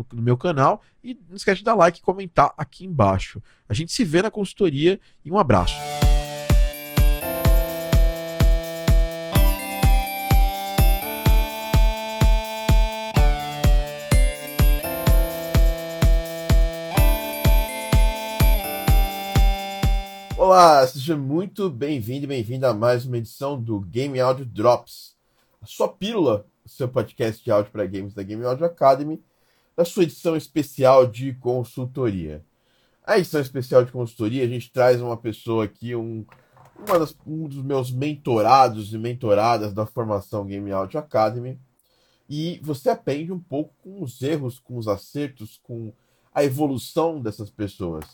no, no, meu canal. E não esquece de dar like e comentar aqui embaixo. A gente se vê na consultoria e um abraço. Olá, seja muito bem-vindo e bem-vinda a mais uma edição do Game Audio Drops, a sua pílula, seu podcast de áudio para games da Game Audio Academy da sua edição especial de consultoria. A edição especial de consultoria, a gente traz uma pessoa aqui, um, das, um dos meus mentorados e mentoradas da formação Game Audio Academy. E você aprende um pouco com os erros, com os acertos, com a evolução dessas pessoas.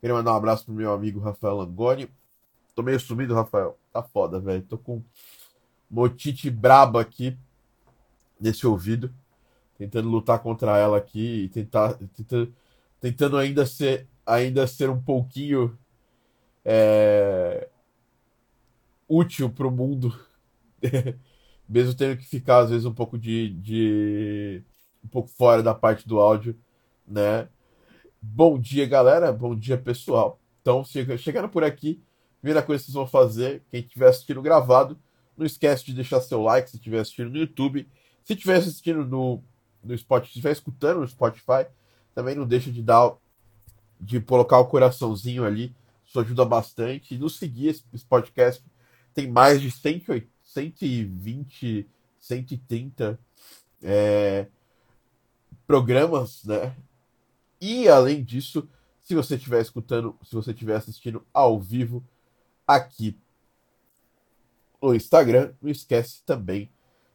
Queria mandar um abraço pro meu amigo Rafael Langoni. Tô meio sumido, Rafael. Tá foda, velho. Tô com motite braba aqui nesse ouvido tentando lutar contra ela aqui e tentar, tentando, tentando ainda ser ainda ser um pouquinho é, útil para o mundo, mesmo tendo que ficar às vezes um pouco de, de um pouco fora da parte do áudio, né? Bom dia, galera. Bom dia, pessoal. Então, chegando por aqui, primeira coisa que vocês vão fazer, quem estiver assistindo gravado, não esquece de deixar seu like se estiver assistindo no YouTube. Se estiver assistindo no no Spotify, estiver escutando no Spotify, também não deixa de dar de colocar o coraçãozinho ali, isso ajuda bastante. E nos seguir esse, podcast tem mais de 180, 120, 130 é, programas, né? E além disso, se você estiver escutando, se você estiver assistindo ao vivo aqui no Instagram, não esquece também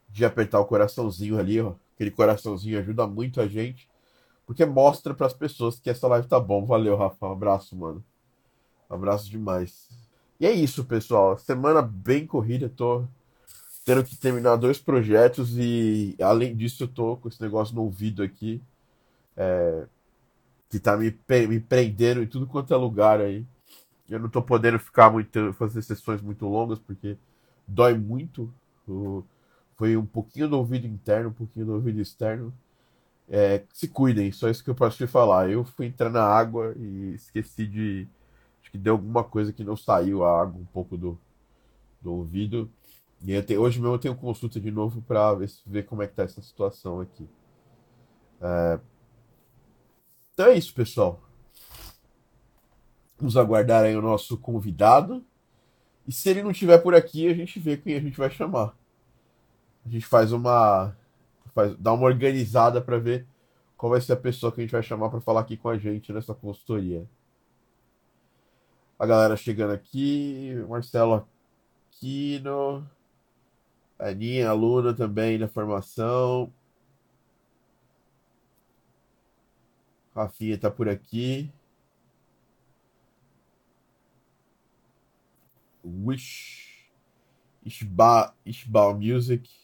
de apertar o coraçãozinho ali, ó, Aquele coraçãozinho ajuda muito a gente. Porque mostra para as pessoas que essa live tá bom. Valeu, Rafa. Um abraço, mano. Um abraço demais. E é isso, pessoal. Semana bem corrida. Tô tendo que terminar dois projetos e, além disso, eu tô com esse negócio no ouvido aqui. É, que tá me, me prendendo em tudo quanto é lugar aí. Eu não tô podendo ficar muito. fazer sessões muito longas porque dói muito. O, foi um pouquinho do ouvido interno, um pouquinho do ouvido externo. É, se cuidem, só isso que eu posso te falar. Eu fui entrar na água e esqueci de. Acho que deu alguma coisa que não saiu a água um pouco do, do ouvido. E tenho, hoje mesmo eu tenho consulta de novo para ver, ver como é que tá essa situação aqui. É... Então é isso, pessoal. Vamos aguardar aí o nosso convidado. E se ele não estiver por aqui, a gente vê quem a gente vai chamar a gente faz uma. Faz, dá uma organizada para ver qual vai ser a pessoa que a gente vai chamar para falar aqui com a gente nessa consultoria. A galera chegando aqui, Marcelo Aquino, Aninha, aluna também da formação. Rafinha tá por aqui. Wish Ishba, Ishbal Music.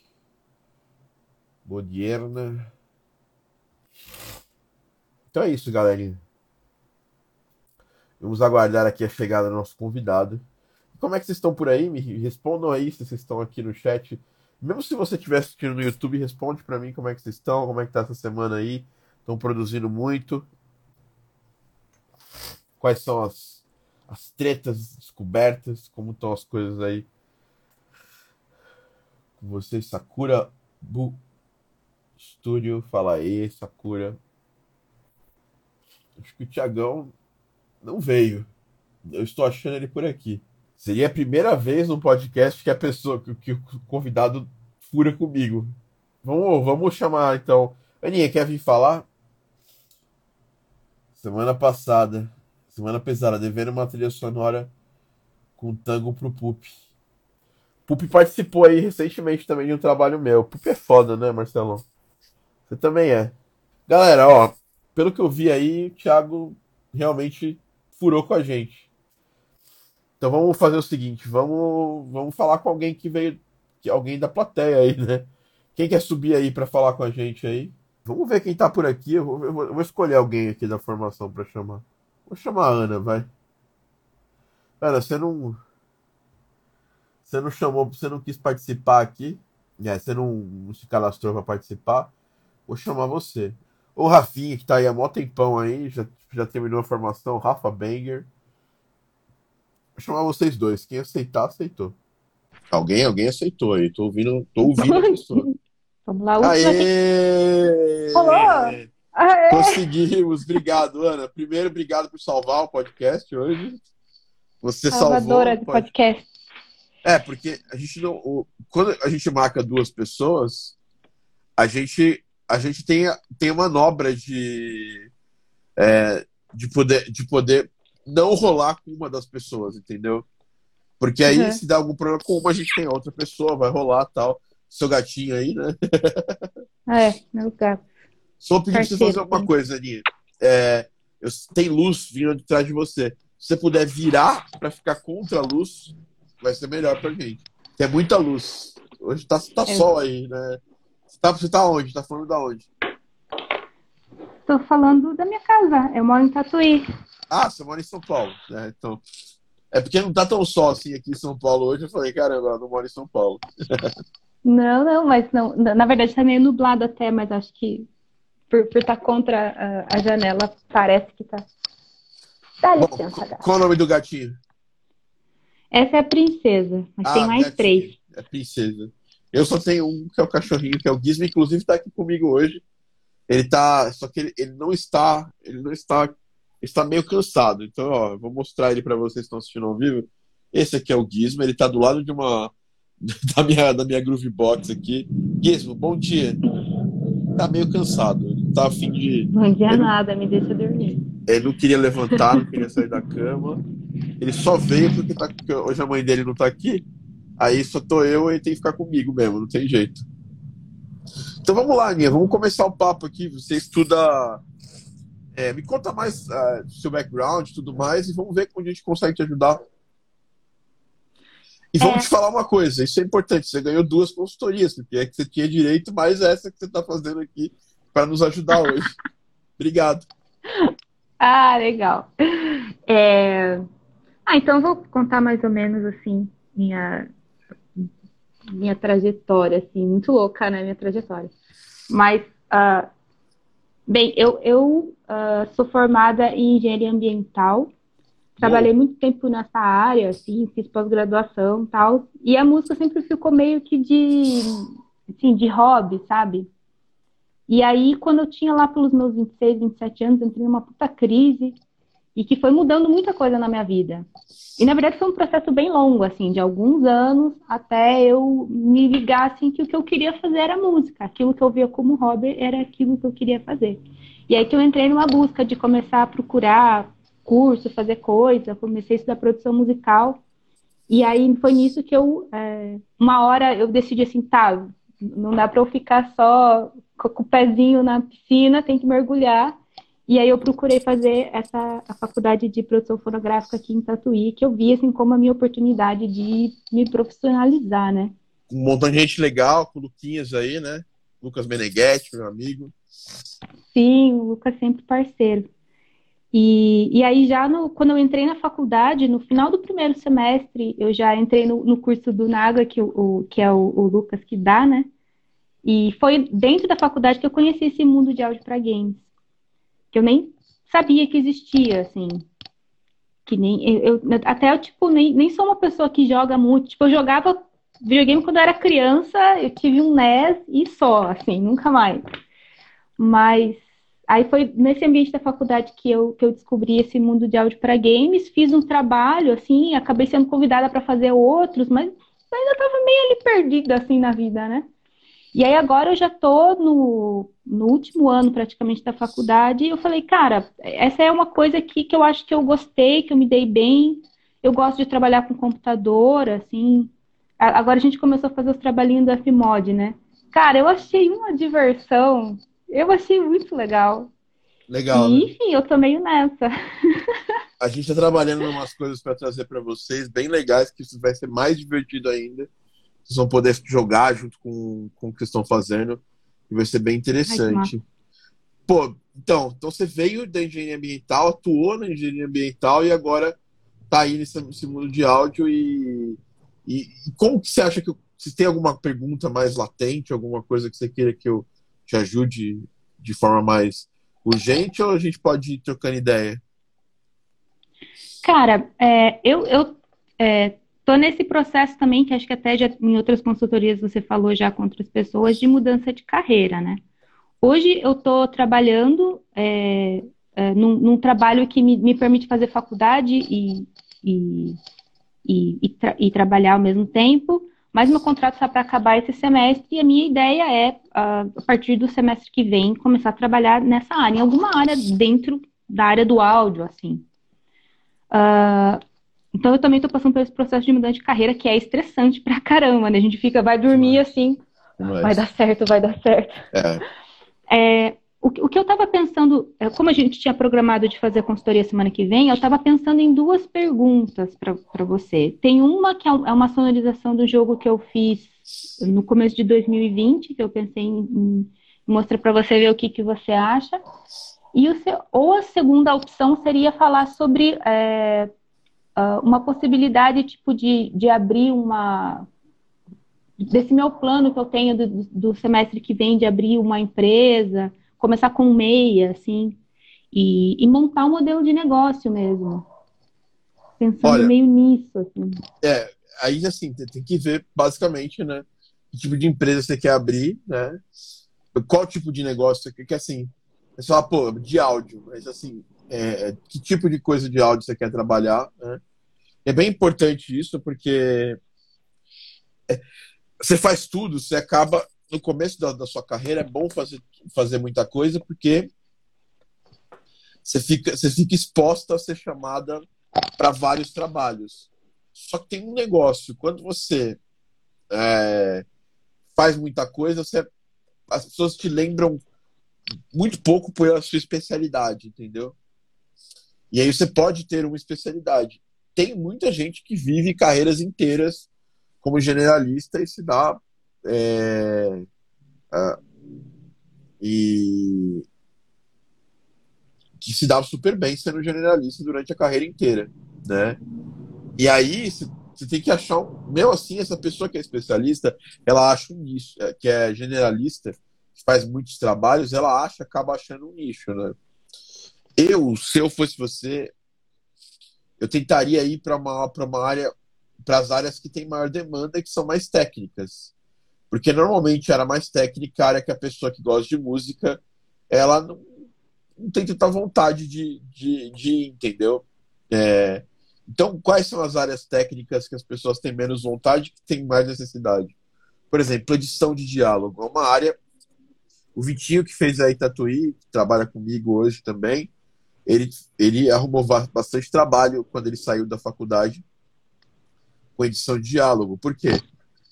Modierna. Então é isso, galerinha. Vamos aguardar aqui a chegada do nosso convidado. Como é que vocês estão por aí? Me respondam aí se vocês estão aqui no chat. Mesmo se você estiver assistindo no YouTube, responde para mim como é que vocês estão, como é que tá essa semana aí. Estão produzindo muito. Quais são as, as tretas descobertas? Como estão as coisas aí? Com vocês, Sakura Bu Estúdio, fala aí, Sakura. Acho que o Tiagão não veio. Eu estou achando ele por aqui. Seria a primeira vez no podcast que a pessoa, que, que o convidado fura comigo. Vamos, vamos chamar então. Aninha, quer vir falar? Semana passada, semana pesada, devendo uma trilha sonora com tango pro Pup. Pup participou aí recentemente também de um trabalho meu. Pup é foda, né, Marcelão? Você também é. Galera, ó, pelo que eu vi aí, o Thiago realmente furou com a gente. Então vamos fazer o seguinte, vamos, vamos falar com alguém que veio, que alguém da plateia aí, né? Quem quer subir aí para falar com a gente aí? Vamos ver quem tá por aqui. Eu vou, eu vou, eu vou escolher alguém aqui da formação para chamar. Vou chamar a Ana, vai. Ana, você não. Você não chamou, você não quis participar aqui. É, você não, não se cadastrou para participar. Vou chamar você. O Rafinha, que tá aí há mó tempão aí, já, já terminou a formação. Rafa Banger. Vou chamar vocês dois. Quem aceitar, aceitou. Alguém, alguém aceitou aí. Tô ouvindo, tô ouvindo a pessoa. Vamos lá, Aê! Olá! Aê! Conseguimos, obrigado, Ana. Primeiro, obrigado por salvar o podcast hoje. Você Salvadora salvou. do podcast. É, porque a gente não. o- Quando a gente marca duas pessoas, a gente, a gente tem, tem manobra de, é, de, poder, de poder não rolar com uma das pessoas, entendeu? Porque aí, Uhum. se dá algum problema com uma, a gente tem outra pessoa, vai rolar tal. Seu gatinho aí, né? É, meu gato. Só pedir pra você fazer alguma né? coisa, Aninha. É, eu- tem luz vindo de trás de você. Se você puder virar pra ficar contra a luz, vai ser melhor pra gente. Tem muita luz. Hoje tá, tá É. sol aí, né? Você tá, você tá onde? Tá falando da onde? Tô falando da minha casa. Eu moro em Tatuí. Ah, você mora em São Paulo, né? Então. É porque não tá tão sol assim aqui em São Paulo hoje. Eu falei, caramba, ela não mora em São Paulo. Não, não, mas não. Na verdade, tá meio nublado até, mas acho que por estar contra a, a janela, parece que tá. Dá Bom, licença, qual, gato. qual é o nome do gatinho? Essa é a princesa, mas Ah, tem mais gatinho. três. É princesa. Eu só tenho um que é o cachorrinho, que é o Gizmo, inclusive tá aqui comigo hoje. Ele tá. Só que ele, ele não está. Ele não está. Ele está meio cansado. Então, ó, eu vou mostrar ele pra vocês que estão assistindo ao vivo. Esse aqui é o Gizmo, ele tá do lado de uma. Da minha, da minha Groove Box aqui. Gizmo, bom dia. Tá meio cansado. Ele tá a fim de. Bom dia Ele- nada, me deixa dormir. Ele não queria levantar, não queria sair da cama. Ele só veio porque, tá, porque hoje a mãe dele não tá aqui. Aí só tô eu e tem que ficar comigo mesmo, não tem jeito. Então vamos lá, Aninha, vamos começar o papo aqui. Você estuda. é, me conta mais do seu background e tudo mais, e vamos ver como a gente consegue te ajudar. E vamos É. te falar uma coisa, isso é importante. Você ganhou duas consultorias, porque é que você tinha direito, mais essa que você está fazendo aqui para nos ajudar hoje. Obrigado. Ah, legal. É, Ah, então vou contar mais ou menos assim minha minha trajetória, assim, muito louca, né, minha trajetória. Mas, ah, bem, eu, eu ah, sou formada em engenharia ambiental, trabalhei muito tempo nessa área, assim, fiz pós-graduação e tal, e a música sempre ficou meio que de, assim, de hobby, sabe? E aí, quando eu tinha lá pelos meus 26, 27 anos, entrei numa puta crise e que foi mudando muita coisa na minha vida. E na verdade foi um processo bem longo, assim, de alguns anos até eu me ligar assim que o que eu queria fazer era música, aquilo que eu via como hobby era aquilo que eu queria fazer. E aí que eu entrei numa busca de começar a procurar curso, fazer coisa, comecei a estudar produção musical. E aí foi nisso que eu, é, uma hora eu decidi assim, tá, não dá para eu ficar só com o pezinho na piscina, tem que mergulhar. E aí eu procurei fazer essa a faculdade de produção fonográfica aqui em Tatuí, que eu vi assim como a minha oportunidade de me profissionalizar, né? Um montão de gente legal, com o Luquinhas aí, né? Lucas Meneghetti, meu amigo. Sim, o Lucas sempre parceiro. E, e aí já no, quando eu entrei na faculdade, no final do primeiro semestre, eu já entrei no, no curso do Naga, que, o, que é o, o Lucas que dá, né? E foi dentro da faculdade que eu conheci esse mundo de áudio para games, que eu nem sabia que existia, assim. Que nem eu, até eu tipo nem, nem sou uma pessoa que joga muito. Tipo, eu jogava videogame quando eu era criança, eu tive um NES e só, assim, nunca mais. Mas aí foi nesse ambiente da faculdade que eu, que eu descobri esse mundo de áudio para games, fiz um trabalho, assim, acabei sendo convidada para fazer outros, mas ainda estava meio ali perdida, assim, na vida, né? E aí agora eu já tô no, no último ano praticamente da faculdade e eu falei, cara, essa é uma coisa que, que eu acho que eu gostei, que eu me dei bem. Eu gosto de trabalhar com computador, assim. Agora a gente começou a fazer os trabalhinhos do Fmod, né? Cara, eu achei uma diversão. Eu achei muito legal. Legal. E, né? enfim, eu tô meio nessa. A gente está trabalhando em umas coisas para trazer para vocês bem legais, que isso vai ser mais divertido ainda. Vocês vão poder jogar junto com, com o que estão fazendo. E vai ser bem interessante. Ai, Pô, então, então você veio da engenharia ambiental, atuou na engenharia ambiental e agora tá aí nesse, nesse mundo de áudio e, e, e, como que você acha que se tem alguma pergunta mais latente, alguma coisa que você queira que eu te ajude de forma mais urgente ou a gente pode ir trocando ideia? Cara, é, eu, eu é, tô nesse processo também, que acho que até já em outras consultorias você falou já com outras pessoas, de mudança de carreira, né? Hoje eu estou trabalhando é, é, num, num, trabalho que me, me, permite fazer faculdade e, e, e, e, tra e trabalhar ao mesmo tempo, mas meu contrato está para acabar esse semestre e a minha ideia é, a partir do semestre que vem, começar a trabalhar nessa área, em alguma área dentro da área do áudio, assim. Uh, então eu também estou passando por esse processo de mudança de carreira que é estressante pra caramba, né? A gente fica, vai dormir assim, vai dar certo, vai dar certo. É. É, o, o, que eu estava pensando, é, como a gente tinha programado de fazer a consultoria semana que vem, eu estava pensando em duas perguntas para você. Tem uma que é, é uma sonorização do jogo que eu fiz no começo de 2020, que eu pensei em, em mostrar para você ver o que, que você acha. E o seu, ou a segunda opção seria falar sobre é, uh, uma possibilidade tipo de, de abrir uma desse meu plano que eu tenho do, do, semestre que vem de abrir uma empresa, começar com meia, assim, e, e montar um modelo de negócio mesmo. Pensando Olha, meio nisso, assim. É, aí assim, tem que ver basicamente, né? Que tipo de empresa você quer abrir, né? Qual tipo de negócio você quer, que assim, é só, pô, de áudio, mas assim, é, que tipo de coisa de áudio você quer trabalhar, né? É bem importante isso, porque é, você faz tudo, você acaba, no começo da, da sua carreira, é bom fazer, fazer muita coisa, porque você fica, você fica exposta a ser chamada para vários trabalhos. Só que tem um negócio, quando você é, faz muita coisa, você, as pessoas te lembram muito pouco por a sua especialidade, entendeu? E aí você pode ter uma especialidade tem muita gente que vive carreiras inteiras como generalista e se dá. É, é, e que se dá super bem sendo generalista durante a carreira inteira, né? E aí você tem que achar um, meu assim essa pessoa que é especialista, ela acha um nicho, é, que é generalista, faz muitos trabalhos, ela acha, acaba achando um nicho, né? Eu, se eu fosse você, eu tentaria ir para uma, uma área, para as áreas que tem maior demanda e que são mais técnicas. Porque normalmente era mais técnica a área que a pessoa que gosta de música, ela não, não tem tanta vontade de, de, de ir, entendeu? É, então, quais são as áreas técnicas que as pessoas têm menos vontade que têm mais necessidade? Por exemplo, edição de diálogo. É uma área. O Vitinho, que fez aí Tatuí, que trabalha comigo hoje também, ele, ele arrumou bastante trabalho quando ele saiu da faculdade com edição de diálogo. Por quê?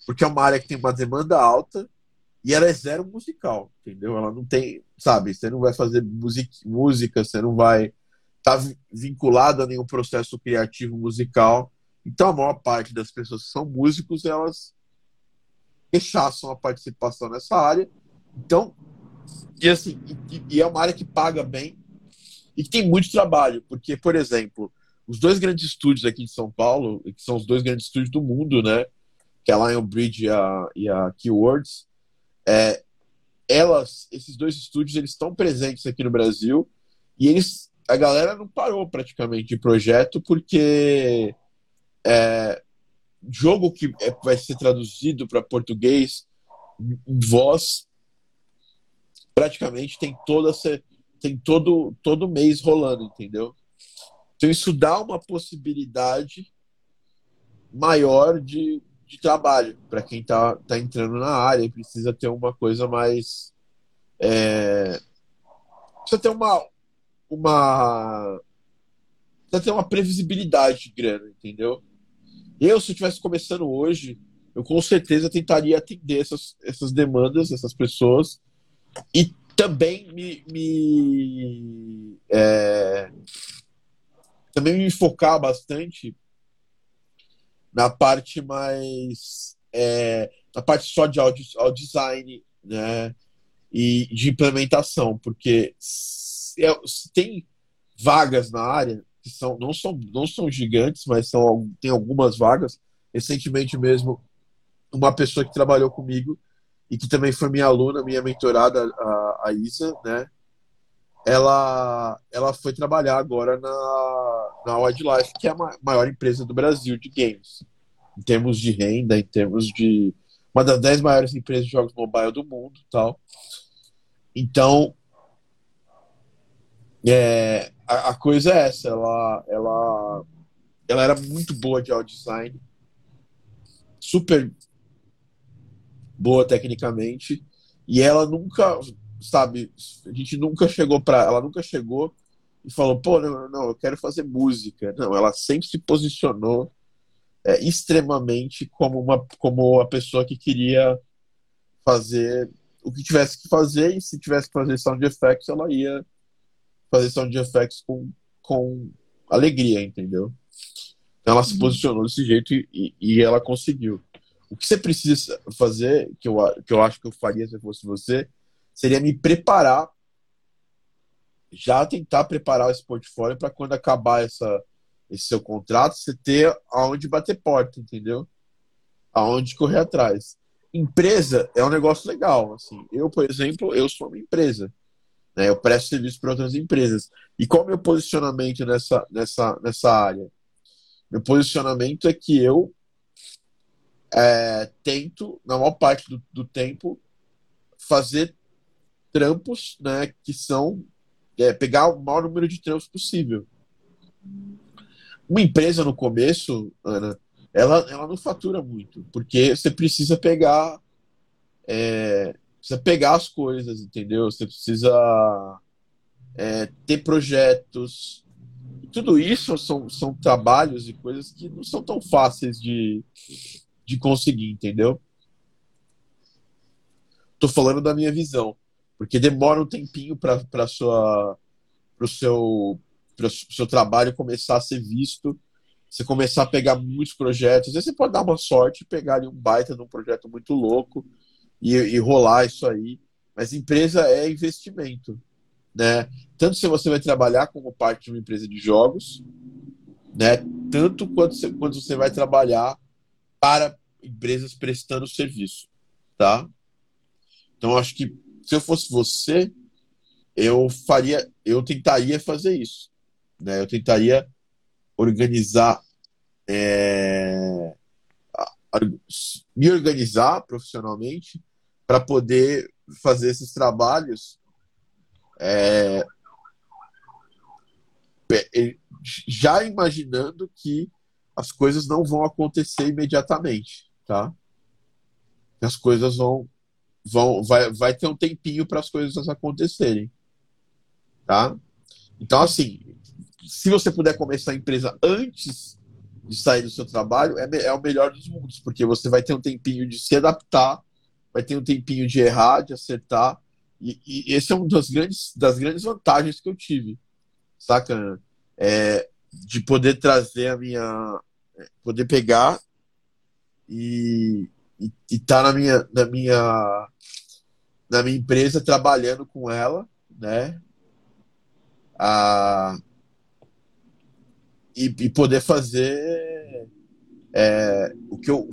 Porque é uma área que tem uma demanda alta e ela é zero musical, entendeu? Ela não tem, sabe, você não vai fazer music, música, você não vai estar tá vinculado a nenhum processo criativo musical. Então a maior parte das pessoas que são músicos, elas rechaçam a participação nessa área. Então, e assim, e, e é uma área que paga bem, e que tem muito trabalho, porque, por exemplo, os dois grandes estúdios aqui de São Paulo, que são os dois grandes estúdios do mundo, né? Que é a Lionbridge e a, e a Keywords, é, elas, esses dois estúdios, eles estão presentes aqui no Brasil e eles, a galera não parou praticamente de projeto porque é, jogo que é, vai ser traduzido para português voz praticamente tem toda tem todo, todo mês rolando, entendeu? Então isso dá uma possibilidade maior de, de trabalho para quem está tá entrando na área e precisa ter uma coisa mais. É, precisa ter uma. uma precisa ter uma previsibilidade de grana, entendeu? Eu, se eu estivesse começando hoje, eu com certeza tentaria atender essas, essas demandas, essas pessoas, e também me, me é, também me focar bastante na parte mais é, na parte só de audio, audio design, né, e de implementação, porque se, é, se tem vagas na área que são não são não são gigantes, mas são tem algumas vagas. Recentemente mesmo uma pessoa que trabalhou comigo e que também foi minha aluna, minha mentorada, a, a Isa, né? Ela, ela foi trabalhar agora na, na Wildlife, que é a maior empresa do Brasil de games, em termos de renda, em termos de uma das dez maiores empresas de jogos mobile do mundo, tal. Então, é, a, a, coisa é essa, ela, ela, ela era muito boa de audio design, super boa tecnicamente, e ela nunca, sabe, a gente nunca chegou para, ela nunca chegou e falou, pô, não, não, eu quero fazer música. Não, ela sempre se posicionou é, extremamente como uma, como a pessoa que queria fazer o que tivesse que fazer e se tivesse que fazer sound effects, ela ia fazer sound effects com, com alegria, entendeu? Então ela se uhum. posicionou desse jeito e, e ela conseguiu. O que você precisa fazer, que eu, que eu acho que eu faria se eu fosse você, seria me preparar, já tentar preparar esse portfólio para quando acabar essa, esse seu contrato, você ter aonde bater porta, entendeu? Aonde correr atrás. Empresa é um negócio legal. Assim. Eu, por exemplo, eu sou uma empresa. Né? Eu presto serviço para outras empresas. E qual é o meu posicionamento nessa, nessa, nessa área? Meu posicionamento é que eu é, tento, na maior parte do, do, tempo, fazer trampos né, que são é, pegar o maior número de trampos possível. Uma empresa no começo, Ana, ela, ela não fatura muito, porque você precisa pegar é, precisa pegar as coisas, entendeu? Você precisa é, ter projetos. tudo isso são, são trabalhos e coisas que não são tão fáceis de, de conseguir, entendeu? Tô falando da minha visão, porque demora um tempinho para sua para o seu para seu trabalho começar a ser visto, você começar a pegar muitos projetos. Às vezes você pode dar uma sorte e pegar ali um baita de um projeto muito louco e, e rolar isso aí. Mas empresa é investimento, né? Tanto se você vai trabalhar como parte de uma empresa de jogos, né? Tanto quanto você, quanto você vai trabalhar para empresas prestando serviço, tá? Então acho que se eu fosse você, eu faria, eu tentaria fazer isso, né? Eu tentaria organizar, é, me organizar profissionalmente para poder fazer esses trabalhos é, já imaginando que as coisas não vão acontecer imediatamente, tá? As coisas vão vão vai, vai ter um tempinho para as coisas acontecerem, tá? Então assim, se você puder começar a empresa antes de sair do seu trabalho, é, é o melhor dos mundos, porque você vai ter um tempinho de se adaptar, vai ter um tempinho de errar, de acertar, e, e esse é uma das grandes, das grandes vantagens que eu tive, saca? É, de poder trazer a minha, poder pegar e estar tá na minha na minha na minha empresa trabalhando com ela, né? A, e, e poder fazer é, o que eu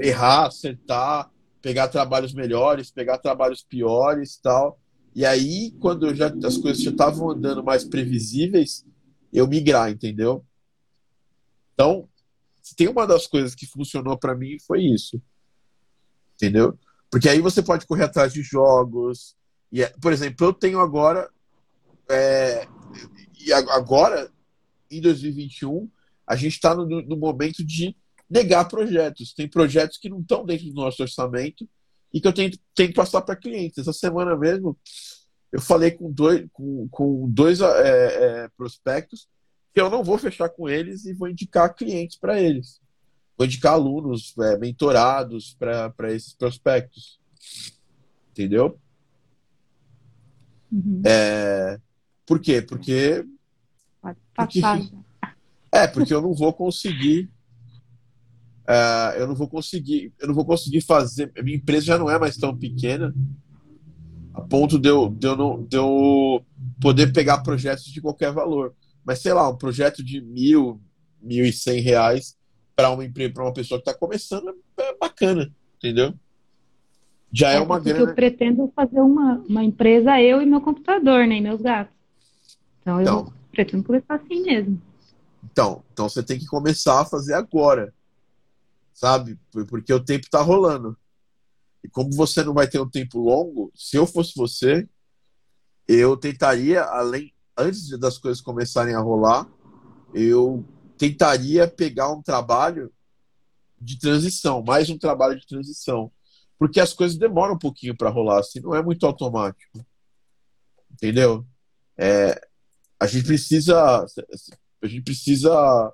errar, acertar, pegar trabalhos melhores, pegar trabalhos piores, tal. E aí, quando já as coisas já estavam andando mais previsíveis, eu migrar, entendeu? Então, se tem uma das coisas que funcionou para mim foi isso. Entendeu? Porque aí você pode correr atrás de jogos. E, é, por exemplo, eu tenho agora é, e agora, em 2021, a gente está no, no momento de negar projetos. Tem projetos que não estão dentro do nosso orçamento e que eu tenho, tenho que passar para clientes. Essa semana mesmo, eu falei com dois, com, com dois é, é, prospectos que eu não vou fechar com eles e vou indicar clientes para eles. Vou indicar alunos, é, mentorados para esses prospectos. Entendeu? Uhum. É, por quê? Porque. porque é, porque eu não vou conseguir. Uh, eu não vou conseguir. Eu não vou conseguir fazer. Minha empresa já não é mais tão pequena a ponto de eu, de eu, não, de eu poder pegar projetos de qualquer valor. Mas sei lá, um projeto de mil, mil e cem reais para uma empresa, para uma pessoa que está começando é bacana, entendeu? Já é, é uma grana. Eu pretendo fazer uma, uma empresa eu e meu computador, né, e meus gatos. Então, então eu pretendo começar assim mesmo. Então, então você tem que começar a fazer agora, sabe? Porque o tempo está rolando. E como você não vai ter um tempo longo, se eu fosse você, eu tentaria, além antes das coisas começarem a rolar, eu tentaria pegar um trabalho de transição, mais um trabalho de transição, porque as coisas demoram um pouquinho para rolar, assim, não é muito automático, entendeu? É, a gente precisa, a gente precisa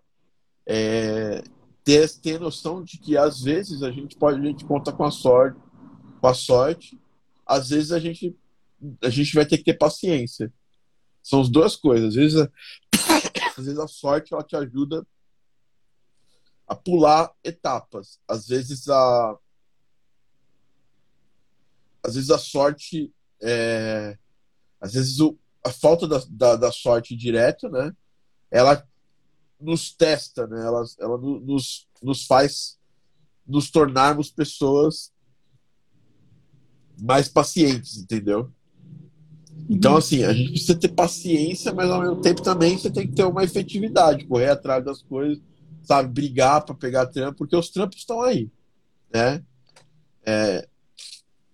é, ter, ter noção de que às vezes a gente pode, a gente conta com a sorte, com a sorte, às vezes a gente a gente vai ter que ter paciência. São as duas coisas. Às vezes, a, às vezes a sorte ela te ajuda a pular etapas. Às vezes a às vezes a sorte é, às vezes o, a falta da, da, da, sorte direta, né? Ela nos testa, né? Ela, ela nos, nos faz nos tornarmos pessoas mais pacientes, entendeu? Então, assim, a gente precisa ter paciência, mas ao mesmo tempo também você tem que ter uma efetividade, correr atrás das coisas, sabe, brigar para pegar trampo, porque os trampos estão aí, né? É,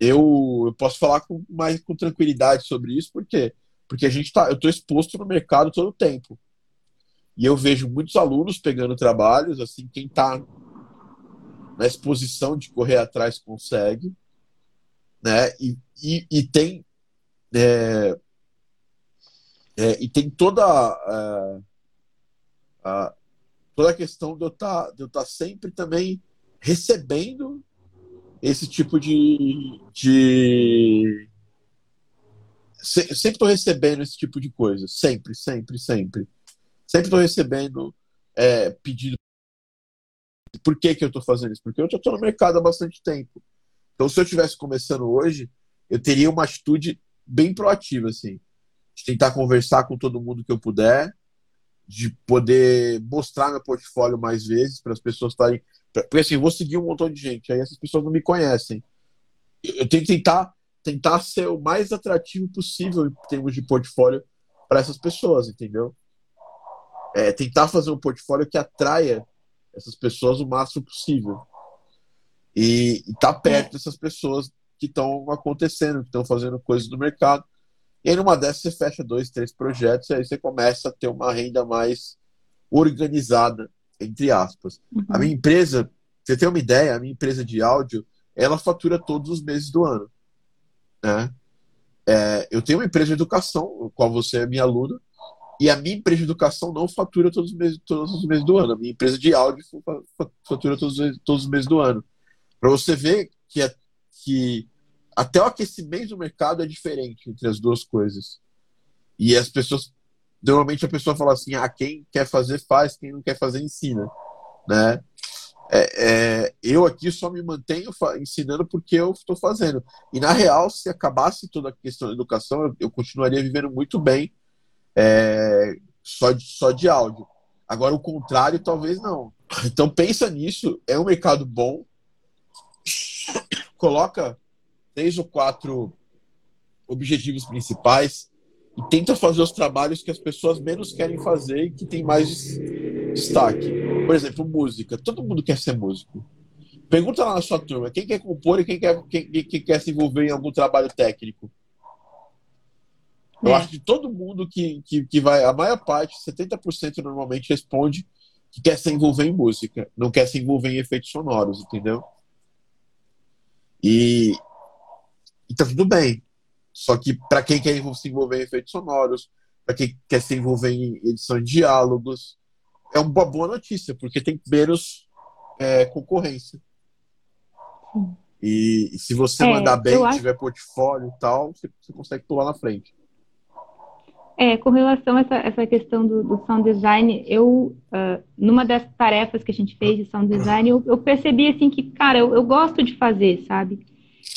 eu, eu posso falar com mais com tranquilidade sobre isso, porque porque a gente tá, eu estou exposto no mercado todo o tempo. E eu vejo muitos alunos pegando trabalhos, assim, quem está na exposição de correr atrás consegue, né? E, e, e tem é, é, e tem toda a, a, toda a questão de eu tá, estar tá sempre também recebendo esse tipo de, de sempre estou recebendo esse tipo de coisa sempre sempre sempre. Sempre estou recebendo é, pedido por que que eu estou fazendo isso? Porque eu já estou no mercado há bastante tempo. Então se eu estivesse começando hoje eu teria uma atitude bem proativa, assim. De tentar conversar com todo mundo que eu puder, de poder mostrar meu portfólio mais vezes para as pessoas estarem. Porque assim, eu vou seguir um montão de gente, aí essas pessoas não me conhecem. Eu tenho que tentar, tentar ser o mais atrativo possível em termos de portfólio para essas pessoas, entendeu? É, tentar fazer um portfólio que atraia essas pessoas o máximo possível. E estar tá perto dessas pessoas que estão acontecendo, que estão fazendo coisas no mercado. E aí, numa dessas, você fecha dois, três projetos, e aí você começa a ter uma renda mais organizada, entre aspas. Uhum. A minha empresa, você tem uma ideia, a minha empresa de áudio, ela fatura todos os meses do ano. Né? É, eu tenho uma empresa de educação, qual você é minha aluna, e a minha empresa de educação não fatura todos os meses, todos os meses do ano. A minha empresa de áudio fatura todos, todos os meses do ano. Para você ver que é que até o aquecimento do mercado é diferente entre as duas coisas. E as pessoas, normalmente a pessoa fala assim, ah, quem quer fazer faz, quem não quer fazer ensina, né? É, é, eu aqui só me mantenho ensinando porque eu estou fazendo. E na real, se acabasse toda a questão da educação, eu, eu continuaria vivendo muito bem é, só, de, só de áudio. Agora, o contrário, talvez não. Então, pensa nisso. É um mercado bom coloca três ou quatro objetivos principais e tenta fazer os trabalhos que as pessoas menos querem fazer e que tem mais destaque. Por exemplo, música. Todo mundo quer ser músico. Pergunta lá na sua turma, quem quer compor e quem quer, quem, quem quer se envolver em algum trabalho técnico? Eu é. acho que todo mundo que, que, que vai, a maior parte, 70% normalmente responde que quer se envolver em música, não quer se envolver em efeitos sonoros, entendeu? E, e tá tudo bem. Só que para quem quer se envolver em efeitos sonoros, para quem quer se envolver em edição de diálogos, é uma boa notícia, porque tem menos é, concorrência. E, e, se você é, mandar bem, tiver acho... portfólio e tal, você, você, consegue pular na frente. É, com relação a essa, essa questão do, do sound design, eu, uh, numa das tarefas que a gente fez de sound design, eu, eu percebi assim que, cara, eu, eu gosto de fazer, sabe?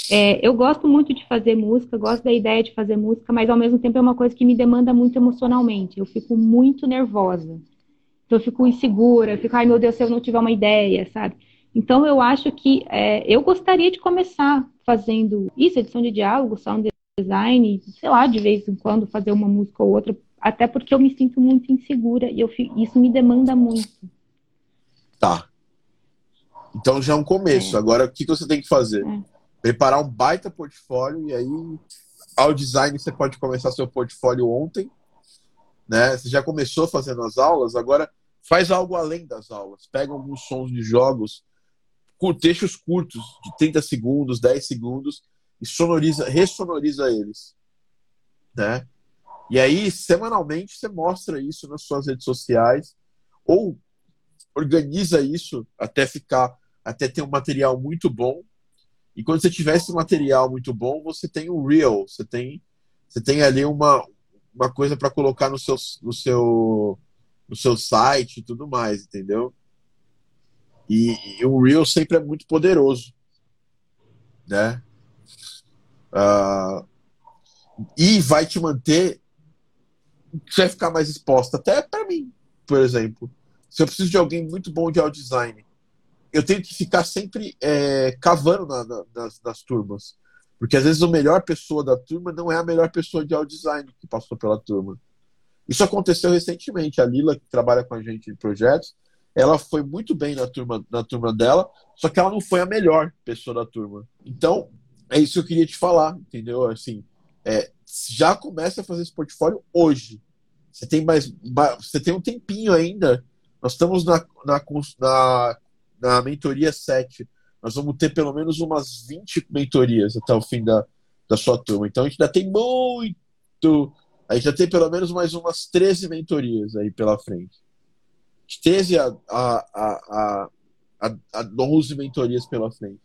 É, eu gosto muito de fazer música, gosto da ideia de fazer música, mas ao mesmo tempo é uma coisa que me demanda muito emocionalmente. Eu fico muito nervosa. Então eu fico insegura, eu fico, ai meu Deus, se eu não tiver uma ideia, sabe? Então eu acho que é, eu gostaria de começar fazendo isso, edição de diálogo, sound design, sei lá, de vez em quando fazer uma música ou outra, até porque eu me sinto muito insegura e eu, isso me demanda muito. Tá. Então já é um começo. É. Agora o que, que você tem que fazer? É preparar um baita portfólio e aí ao design você pode começar seu portfólio ontem, né? Você já começou fazendo as aulas, agora faz algo além das aulas. Pega alguns sons de jogos, textos curtos de 30 segundos, 10 segundos e sonoriza, ressonoriza eles, né? E aí semanalmente você mostra isso nas suas redes sociais ou organiza isso até ficar até ter um material muito bom e quando você tiver esse material muito bom, você tem o real, você tem, você tem ali uma, uma coisa para colocar no seu, no, seu, no seu site e tudo mais, entendeu? E, e o real sempre é muito poderoso, né? Uh, e vai te manter, você vai ficar mais exposta, até para mim, por exemplo. Se eu preciso de alguém muito bom de audio design eu tenho que ficar sempre é, cavando na, na, nas, nas, turmas. Porque às vezes a melhor pessoa da turma não é a melhor pessoa de audio design que passou pela turma. Isso aconteceu recentemente. A Lila, que trabalha com a gente em projetos, ela foi muito bem na turma, na turma dela, só que ela não foi a melhor pessoa da turma. Então, é isso que eu queria te falar, entendeu? Assim, é, já começa a fazer esse portfólio hoje. Você tem mais. Você tem um tempinho ainda. Nós estamos na, na, na na mentoria 7, nós vamos ter pelo menos umas 20 mentorias até o fim da, da sua turma. Então a gente ainda tem muito. A gente já tem pelo menos mais umas 13 mentorias aí pela frente. 13 a, a, a, a, a 11 mentorias pela frente.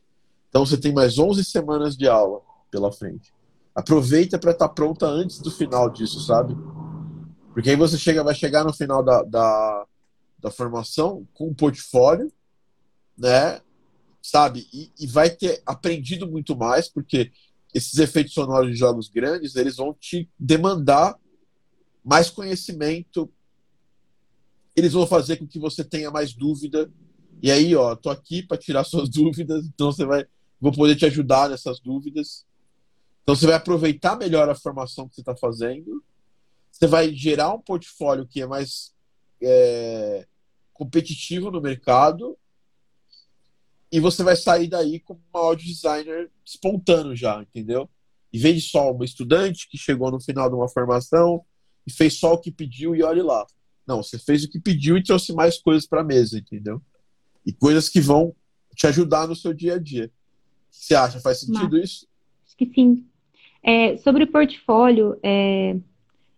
Então você tem mais 11 semanas de aula pela frente. Aproveita para estar tá pronta antes do final disso, sabe? Porque aí você chega, vai chegar no final da, da, da formação com um portfólio né? Sabe? E, e, vai ter aprendido muito mais, porque esses efeitos sonoros de jogos grandes, eles vão te demandar mais conhecimento, eles vão fazer com que você tenha mais dúvida. E aí, ó, tô aqui para tirar suas dúvidas, então você vai, vou poder te ajudar nessas dúvidas. Então você vai aproveitar melhor a formação que você está fazendo. Você vai gerar um portfólio que é mais é, competitivo no mercado e você vai sair daí como uma audio designer espontâneo já, entendeu? Em vez de só uma estudante que chegou no final de uma formação e fez só o que pediu e olhe lá. Não, você fez o que pediu e trouxe mais coisas para a mesa, entendeu? E coisas que vão te ajudar no seu dia a dia. Você acha? Faz sentido Mas, isso? Acho que sim. É, sobre o portfólio, é,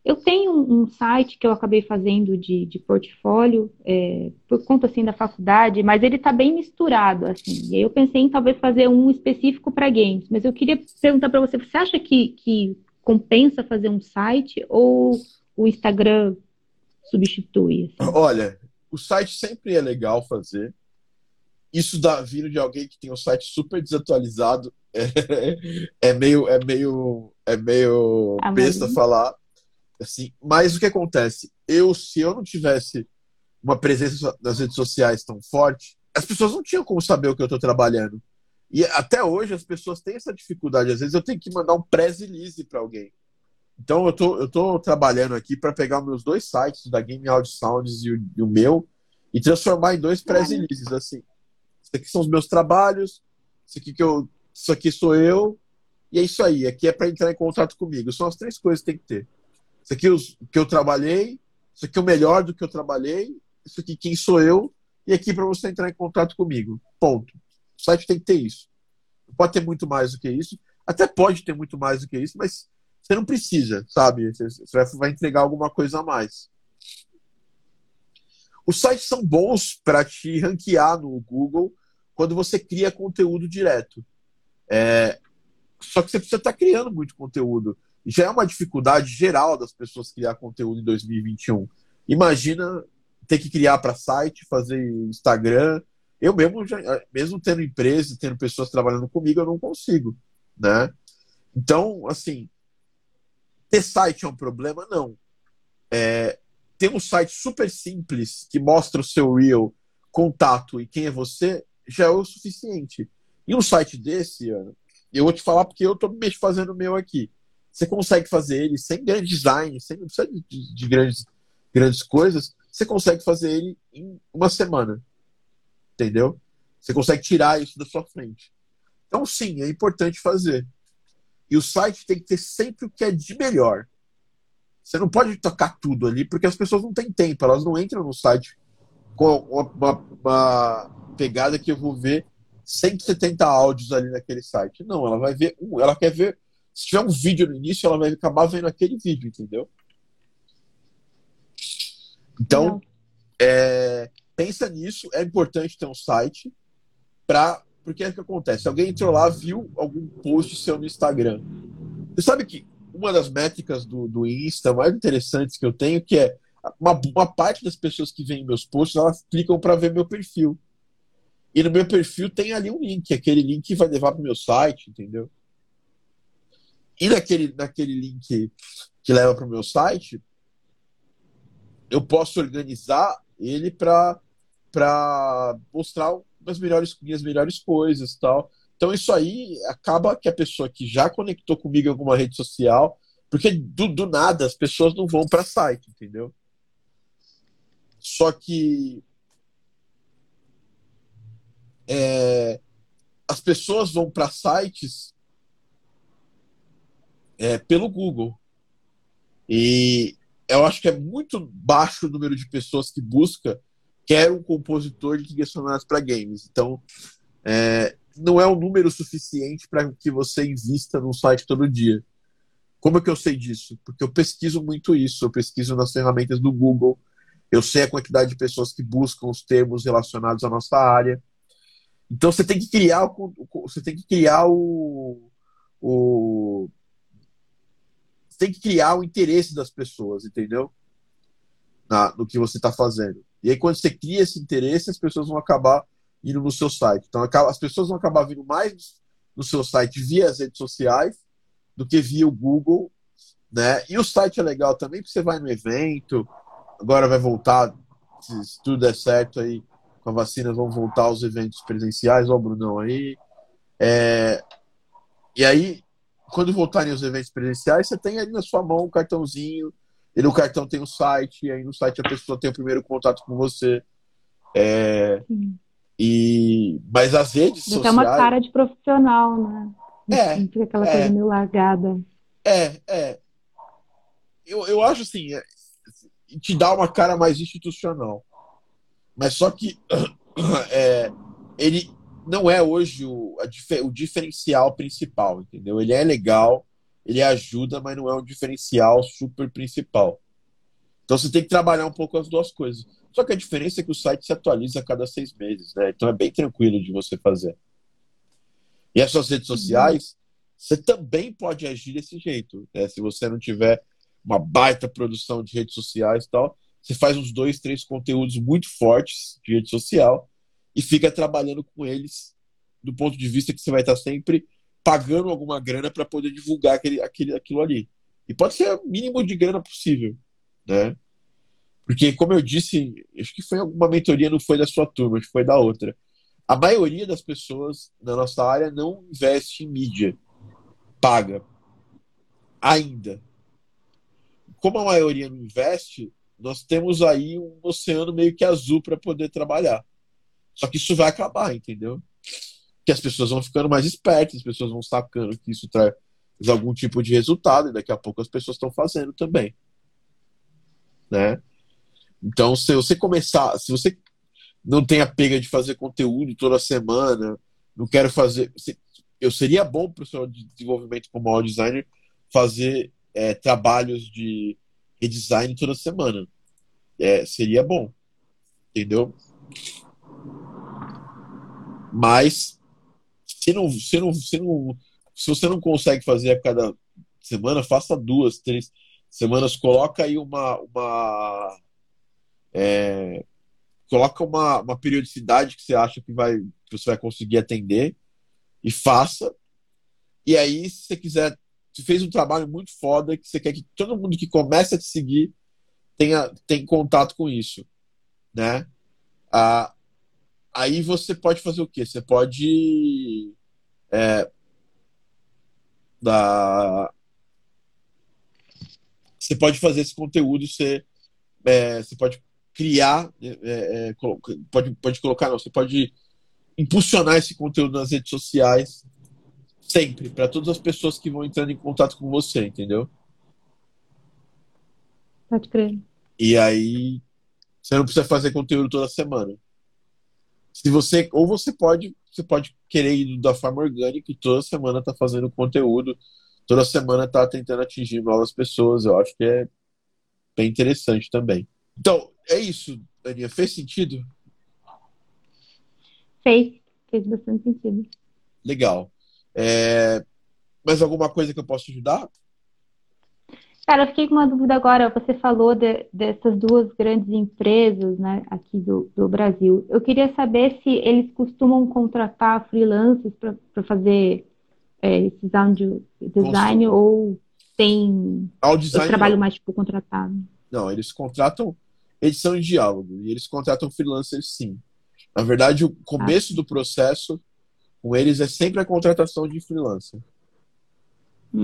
eu tenho um, site que eu acabei fazendo de, de portfólio é, por conta assim da faculdade, mas ele está bem misturado assim. E aí eu pensei em talvez fazer um específico para games, mas eu queria perguntar para você, você acha que, que compensa fazer um site ou o Instagram substitui? Assim? Olha, o site sempre é legal fazer. Isso dá vindo de alguém que tem um site super desatualizado. É, é meio é meio é meio besta falar Assim, mas o que acontece? Eu, se eu não tivesse uma presença nas redes sociais tão forte, as pessoas não tinham como saber o que eu estou trabalhando. E até hoje as pessoas têm essa dificuldade. Às vezes eu tenho que mandar um press release para alguém. Então eu tô, eu tô trabalhando aqui para pegar meus dois sites, da Game Audio Sounds e o, e o meu, e transformar em dois press releases. Assim, isso aqui são os meus trabalhos, isso aqui, que eu, isso aqui sou eu, e é isso aí. Aqui é para entrar em contato comigo. São as três coisas que tem que ter. Isso aqui é o que eu trabalhei, isso aqui é o melhor do que eu trabalhei, isso aqui quem sou eu, e aqui para você entrar em contato comigo. Ponto. O site tem que ter isso. Pode ter muito mais do que isso. Até pode ter muito mais do que isso, mas você não precisa, sabe? Você vai entregar alguma coisa a mais. Os sites são bons para te ranquear no Google quando você cria conteúdo direto. É... Só que você precisa estar tá criando muito conteúdo. Já é uma dificuldade geral das pessoas criar conteúdo em 2021. Imagina ter que criar para site, fazer Instagram. Eu mesmo, já, mesmo tendo empresa, tendo pessoas trabalhando comigo, eu não consigo, né? Então, assim, ter site é um problema? Não. É, ter um site super simples que mostra o seu real, contato e quem é você já é o suficiente. E um site desse, eu vou te falar porque eu estou me fazendo o meu aqui. Você consegue fazer ele sem grande design, sem não precisa de, de grandes, grandes coisas, você consegue fazer ele em uma semana. Entendeu? Você consegue tirar isso da sua frente. Então, sim, é importante fazer. E o site tem que ter sempre o que é de melhor. Você não pode tocar tudo ali, porque as pessoas não têm tempo, elas não entram no site com uma, uma pegada que eu vou ver 170 áudios ali naquele site. Não, ela vai ver um, ela quer ver. Se tiver um vídeo no início, ela vai acabar vendo aquele vídeo, entendeu? Então, é, pensa nisso. É importante ter um site para porque é que acontece? Alguém entrou lá, viu algum post seu no Instagram. Você sabe que uma das métricas do, do Insta mais interessantes que eu tenho, que é uma, uma parte das pessoas que veem meus posts, elas clicam para ver meu perfil. E no meu perfil tem ali um link, aquele link que vai levar para o meu site, entendeu? E naquele, naquele link que leva para o meu site, eu posso organizar ele para mostrar as melhores, minhas melhores coisas tal. Então isso aí acaba que a pessoa que já conectou comigo em alguma rede social, porque do, do nada as pessoas não vão para site, entendeu? Só que é, as pessoas vão para sites é, pelo Google. E eu acho que é muito baixo o número de pessoas que busca quer um compositor de trilhas sonoras para games. Então, é, não é um número suficiente para que você invista num site todo dia. Como é que eu sei disso? Porque eu pesquiso muito isso, eu pesquiso nas ferramentas do Google, eu sei a quantidade de pessoas que buscam os termos relacionados à nossa área. Então você tem que criar o, você tem que criar o, o tem que criar o interesse das pessoas, entendeu? Na, no que você está fazendo. E aí, quando você cria esse interesse, as pessoas vão acabar indo no seu site. Então, as pessoas vão acabar vindo mais no seu site via as redes sociais do que via o Google. Né? E o site é legal também, porque você vai no evento, agora vai voltar, se tudo der certo aí, com a vacina, vão voltar aos eventos presenciais, ó, o Brunão aí. É... E aí, quando voltarem os eventos presenciais, você tem ali na sua mão o cartãozinho e no cartão tem o site, e aí no site a pessoa tem o primeiro contato com você. É, e, mas as redes Dá sociais. Tem uma cara de profissional, né? É. fica aquela é, coisa meio largada. É, é. Eu, eu acho assim, é, te dá uma cara mais institucional. Mas só que é, ele não é hoje o, a, o diferencial principal, entendeu? Ele é legal, ele ajuda, mas não é um diferencial super principal. Então você tem que trabalhar um pouco as duas coisas. Só que a diferença é que o site se atualiza a cada seis meses, né? Então é bem tranquilo de você fazer. E as suas redes sociais, você também pode agir desse jeito. Né? Se você não tiver uma baita produção de redes sociais e tal, você faz uns dois, três conteúdos muito fortes de rede social e fica trabalhando com eles do ponto de vista que você vai estar sempre pagando alguma grana para poder divulgar aquele, aquele, aquilo ali. E pode ser o mínimo de grana possível, né? Porque, como eu disse, acho que foi alguma mentoria, não foi da sua turma, acho que foi da outra. A maioria das pessoas na nossa área não investe em mídia paga. Ainda. Como a maioria não investe, nós temos aí um oceano meio que azul para poder trabalhar. Só que isso vai acabar, entendeu? que as pessoas vão ficando mais espertas, as pessoas vão sacando que isso traz algum tipo de resultado, e daqui a pouco as pessoas estão fazendo também. né? Então, se você começar, se você não tem a pega de fazer conteúdo toda semana, não quero fazer. Eu seria bom para o seu desenvolvimento como audio designer fazer é, trabalhos de redesign toda semana. É, seria bom. Entendeu? Mas se não, se não, se não, se você não consegue fazer a cada semana, faça duas, três semanas. Coloca aí uma, uma é, coloca uma, uma periodicidade que você acha que vai que você vai conseguir atender e faça. E aí, se você quiser, você fez um trabalho muito foda que você quer que todo mundo que começa a te seguir tenha, tenha contato com isso, né? Ah, aí você pode fazer o quê? Você pode é, da, você pode fazer esse conteúdo, você, é, você pode criar, é, é, é pode, pode colocar, não, você pode impulsionar esse conteúdo nas redes sociais sempre, para todas as pessoas que vão entrando em contato com você, entendeu? Pode crer. E aí você não precisa fazer conteúdo toda semana. Se você ou você pode, você pode querer ir da forma orgânica e toda semana tá fazendo conteúdo, toda semana tá tentando atingir novas pessoas. Eu acho que é bem interessante também. Então, é isso, Aninha. Fez sentido? Fez. Fez bastante sentido. Legal. É... Mais alguma coisa que eu possa ajudar? Cara, eu fiquei com uma dúvida agora. Você falou de, dessas duas grandes empresas né, aqui do, do Brasil. Eu queria saber se eles costumam contratar freelancers para fazer é, esse sound design ou tem Ao design, trabalho não. mais tipo contratado. Não, eles contratam edição de diálogo e eles contratam freelancers sim. Na verdade, o começo ah. do processo com eles é sempre a contratação de freelancer.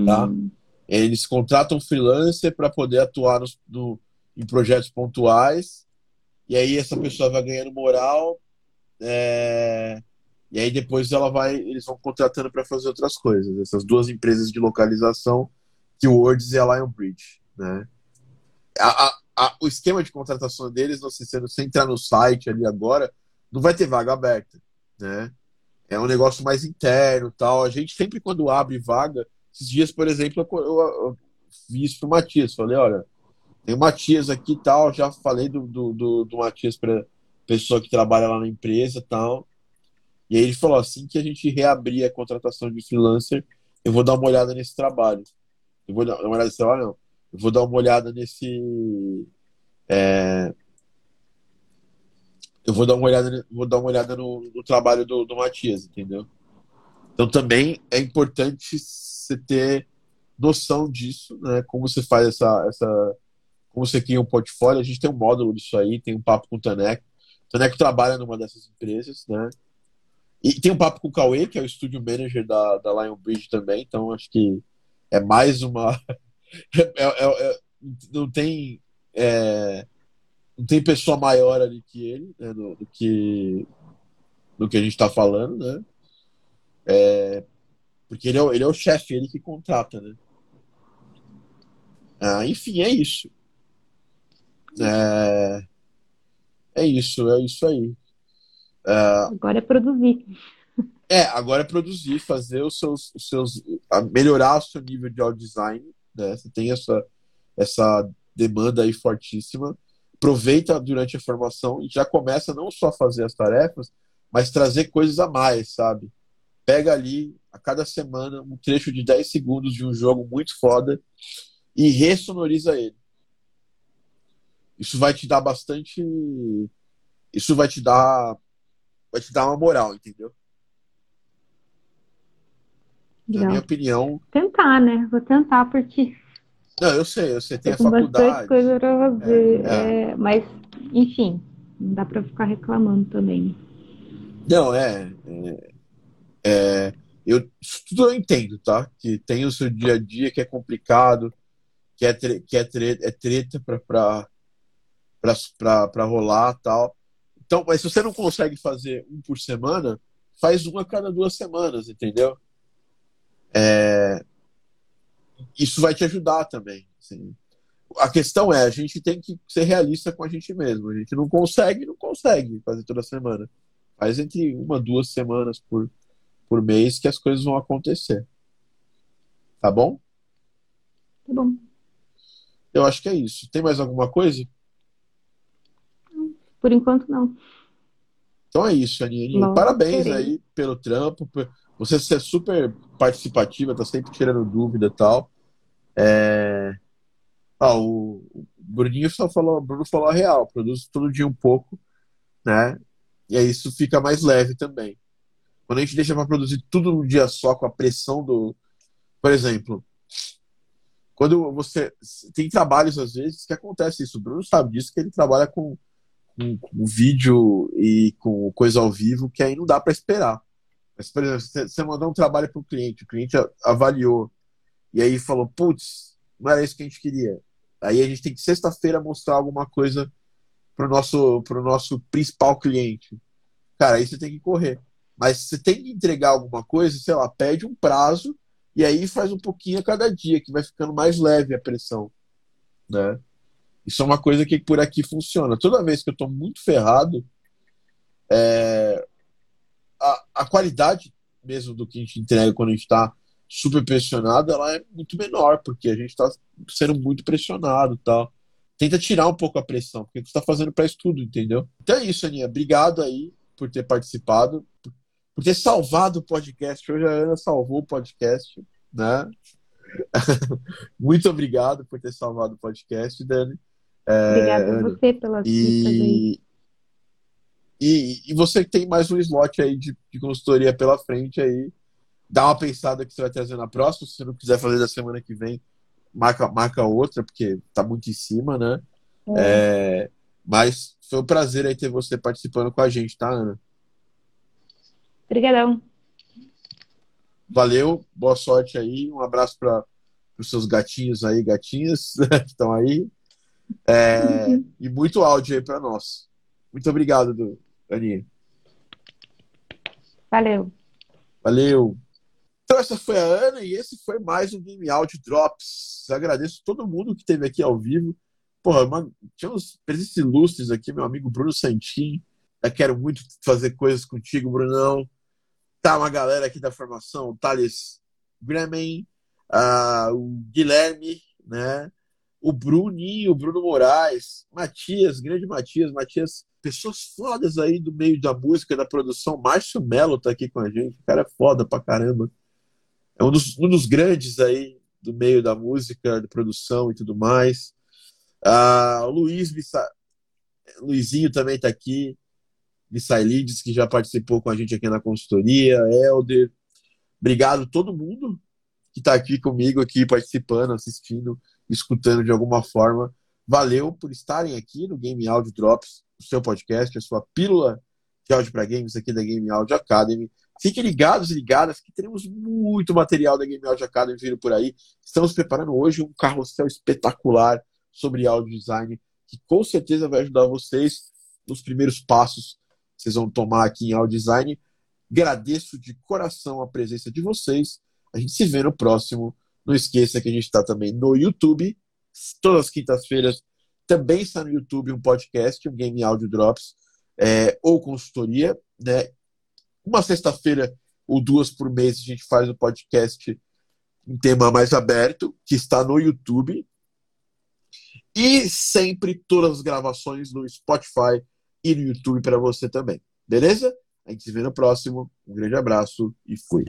Tá? Hum. Eles contratam freelancer para poder atuar no, no, em projetos pontuais e aí essa pessoa vai ganhando moral é, e aí depois ela vai eles vão contratando para fazer outras coisas essas duas empresas de localização que o Words e a Lionbridge né a, a, a, o esquema de contratação deles, você, se você entrar no site ali agora, não vai ter vaga aberta, né? É um negócio mais interno tal. A gente sempre quando abre vaga, esses dias, por exemplo, eu, eu, eu vi isso pro Matias. Falei, olha, tem o Matias aqui e tal. Já falei do, do, do, do Matias para pessoa que trabalha lá na empresa tal. E aí ele falou assim que a gente reabrir a contratação de freelancer, eu vou dar uma olhada nesse trabalho. Eu vou dar uma olhada nesse trabalho, não eu vou dar uma olhada nesse. É, eu vou dar uma olhada, vou dar uma olhada no, no trabalho do, do Matias, entendeu? Então também é importante você ter noção disso, né? Como você faz essa, essa como você cria um portfólio. A gente tem um módulo disso aí, tem um papo com o Taneco. O Taneco trabalha numa dessas empresas, né? E tem um papo com o Cauê, que é o estúdio manager da, da Lionbridge também, então acho que é mais uma é, é, é, não tem é, não tem pessoa maior ali que ele, né, do, do, que do que a gente está falando, né? É, porque ele é, ele é o chefe, ele que contrata, né? Ah, enfim, é isso. É, é isso, é isso aí. É, agora é produzir. É, agora é produzir, fazer os seus, os seus melhorar o seu nível de audio design né? Você tem essa, essa demanda aí fortíssima. Aproveita durante a formação e já começa não só a fazer as tarefas, mas trazer coisas a mais, sabe? Pega ali, a cada semana, um trecho de 10 segundos de um jogo muito foda e ressonoriza ele. Isso vai te dar bastante. Isso vai te dar. Vai te dar uma moral, entendeu? Legal. Na minha opinião. Tentar, né? Vou tentar, porque. Não, eu sei, eu sei, tem a faculdade. bastante coisa pra fazer. É, é. É, mas, enfim, não dá pra ficar reclamando também. Não, é. é, é eu, tudo eu entendo, tá? Que tem o seu dia a dia que é complicado, que é, tre, que é, tre, é treta pra rolar tal. Então, mas se você não consegue fazer um por semana, faz uma a cada duas semanas, entendeu? É, isso vai te ajudar também. Assim. a questão é, a gente tem que ser realista com a gente mesmo. A gente não consegue, não consegue fazer toda semana. Faz entre uma, duas semanas por, por mês que as coisas vão acontecer. Tá bom? Tá bom. Eu acho que é isso. Tem mais alguma coisa? Por enquanto, não. Então é isso, Aninha. Parabéns aí pelo trampo. Você é super participativa, tá sempre tirando dúvida e tal. É... Ah, o, Bruninho só falou, Bruno falou a real, produz todo dia um pouco, né? E aí isso fica mais leve também. Quando a gente deixa para produzir tudo num dia só, com a pressão do. Por exemplo, quando você. Tem trabalhos, às vezes, que acontece isso. O Bruno sabe disso, que ele trabalha com, com, com vídeo e com coisa ao vivo, que aí não dá para esperar. Mas, por exemplo, você mandou um trabalho para o cliente, o cliente avaliou, e aí falou: putz, não era isso que a gente queria. Aí a gente tem que sexta-feira mostrar alguma coisa pro nosso, pro nosso principal cliente. Cara, aí você tem que correr. Mas você tem que entregar alguma coisa, sei lá, pede um prazo e aí faz um pouquinho a cada dia, que vai ficando mais leve a pressão. Né? Isso é uma coisa que por aqui funciona. Toda vez que eu estou muito ferrado, é... a, a qualidade mesmo do que a gente entrega quando a gente está super pressionado, ela é muito menor, porque a gente está sendo muito pressionado tal. Tenta tirar um pouco a pressão, porque você está fazendo para estudo, entendeu? Então é isso, Aninha. Obrigado aí por ter participado, por ter salvado o podcast. Hoje a Ana salvou o podcast, né? muito obrigado por ter salvado o podcast, Dani. É, Obrigada a você pela e... E, e você tem mais um slot aí de, de consultoria pela frente aí dá uma pensada que você vai trazer na próxima. Se você não quiser fazer da semana que vem, marca, marca outra, porque tá muito em cima, né? É. É, mas foi um prazer aí ter você participando com a gente, tá, Ana? Obrigadão. Valeu, boa sorte aí. Um abraço para os seus gatinhos aí, gatinhas que estão aí. É, uhum. E muito áudio aí para nós. Muito obrigado, Aninha. Valeu. Valeu. Então essa foi a Ana e esse foi mais um Game Audio Drops. Agradeço todo mundo que esteve aqui ao vivo. Porra, uma, tinha uns presenças ilustres aqui, meu amigo Bruno Santin. Eu quero muito fazer coisas contigo, Brunão. Tá uma galera aqui da formação, o Thales Gremen, uh, o Guilherme, né? O Bruninho, o Bruno Moraes, Matias, grande Matias, Matias, pessoas fodas aí do meio da música, da produção. Márcio Melo tá aqui com a gente, o cara é foda pra caramba é um dos, um dos grandes aí do meio da música, de produção e tudo mais. Ah, Luiz Missa... Luizinho também está aqui, Missailides, que já participou com a gente aqui na consultoria, Helder. Obrigado todo mundo que está aqui comigo, aqui participando, assistindo, escutando de alguma forma. Valeu por estarem aqui no Game Audio Drops, o seu podcast, a sua pílula de áudio para games aqui da Game Audio Academy. Fiquem ligados e ligadas que teremos muito material da Game Audio Academy vindo por aí. Estamos preparando hoje um carrossel espetacular sobre audio design que com certeza vai ajudar vocês nos primeiros passos que vocês vão tomar aqui em audio design. Agradeço de coração a presença de vocês. A gente se vê no próximo. Não esqueça que a gente está também no YouTube. Todas as quintas-feiras também está no YouTube um podcast, um Game Audio Drops, é, ou consultoria, né? Uma sexta-feira ou duas por mês a gente faz um podcast um tema mais aberto, que está no YouTube. E sempre todas as gravações no Spotify e no YouTube para você também. Beleza? A gente se vê no próximo. Um grande abraço e fui.